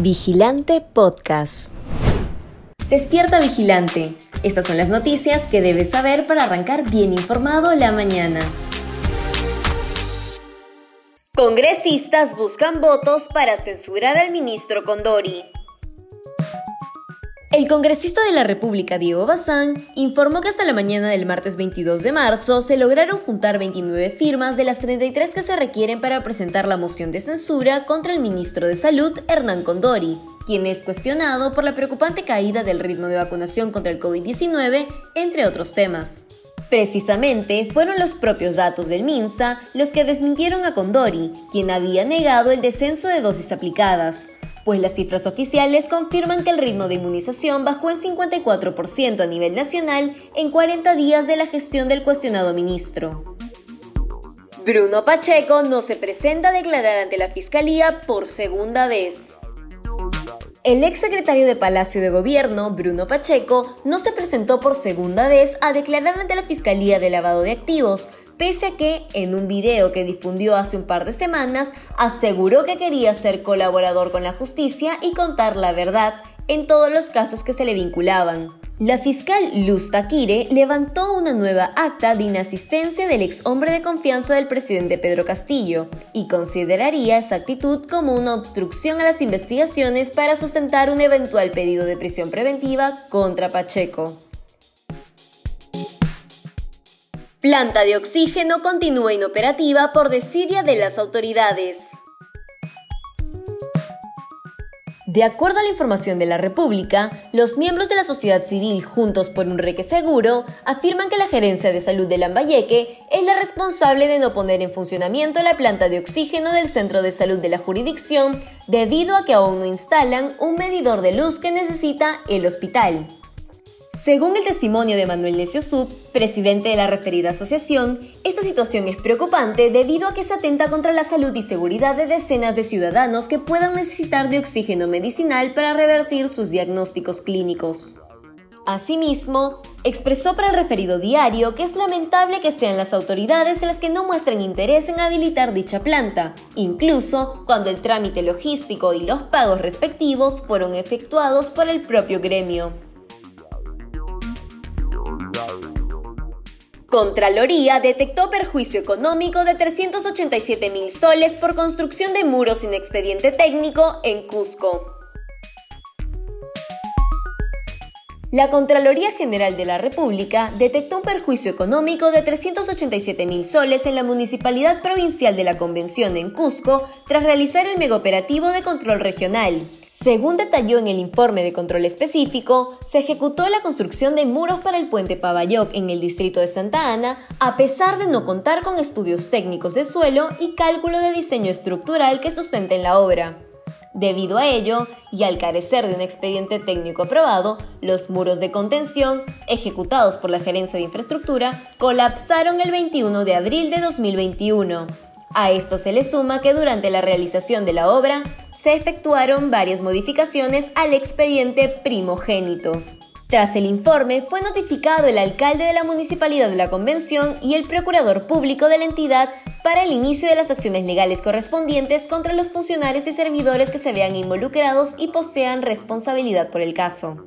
Vigilante Podcast. Despierta Vigilante. Estas son las noticias que debes saber para arrancar bien informado la mañana. Congresistas buscan votos para censurar al ministro Condori. El congresista de la República, Diego Bazán, informó que hasta la mañana del martes 22 de marzo se lograron juntar 29 firmas de las 33 que se requieren para presentar la moción de censura contra el ministro de Salud, Hernán Condori, quien es cuestionado por la preocupante caída del ritmo de vacunación contra el COVID-19, entre otros temas. Precisamente fueron los propios datos del MINSA los que desmintieron a Condori, quien había negado el descenso de dosis aplicadas pues las cifras oficiales confirman que el ritmo de inmunización bajó en 54% a nivel nacional en 40 días de la gestión del cuestionado ministro. Bruno Pacheco no se presenta a declarar ante la Fiscalía por segunda vez. El ex secretario de Palacio de Gobierno, Bruno Pacheco, no se presentó por segunda vez a declarar ante la Fiscalía de Lavado de Activos, pese a que, en un video que difundió hace un par de semanas, aseguró que quería ser colaborador con la justicia y contar la verdad en todos los casos que se le vinculaban. La fiscal Luz Taquire levantó una nueva acta de inasistencia del ex hombre de confianza del presidente Pedro Castillo y consideraría esa actitud como una obstrucción a las investigaciones para sustentar un eventual pedido de prisión preventiva contra Pacheco. Planta de oxígeno continúa inoperativa por desidia de las autoridades. De acuerdo a la información de la República, los miembros de la sociedad civil Juntos por un Reque Seguro afirman que la Gerencia de Salud de Lambayeque es la responsable de no poner en funcionamiento la planta de oxígeno del Centro de Salud de la jurisdicción debido a que aún no instalan un medidor de luz que necesita el hospital. Según el testimonio de Manuel Necio Sub, presidente de la referida asociación, esta situación es preocupante debido a que se atenta contra la salud y seguridad de decenas de ciudadanos que puedan necesitar de oxígeno medicinal para revertir sus diagnósticos clínicos. Asimismo, expresó para el referido diario que es lamentable que sean las autoridades las que no muestren interés en habilitar dicha planta, incluso cuando el trámite logístico y los pagos respectivos fueron efectuados por el propio gremio. Contraloría detectó perjuicio económico de 387 mil soles por construcción de muros sin expediente técnico en Cusco. La Contraloría General de la República detectó un perjuicio económico de 387 mil soles en la Municipalidad Provincial de la Convención en Cusco tras realizar el megaoperativo de control regional. Según detalló en el informe de control específico, se ejecutó la construcción de muros para el puente Pavayoc en el distrito de Santa Ana, a pesar de no contar con estudios técnicos de suelo y cálculo de diseño estructural que sustenten la obra. Debido a ello, y al carecer de un expediente técnico aprobado, los muros de contención, ejecutados por la Gerencia de Infraestructura, colapsaron el 21 de abril de 2021. A esto se le suma que durante la realización de la obra se efectuaron varias modificaciones al expediente primogénito. Tras el informe, fue notificado el alcalde de la Municipalidad de la Convención y el procurador público de la entidad para el inicio de las acciones legales correspondientes contra los funcionarios y servidores que se vean involucrados y posean responsabilidad por el caso.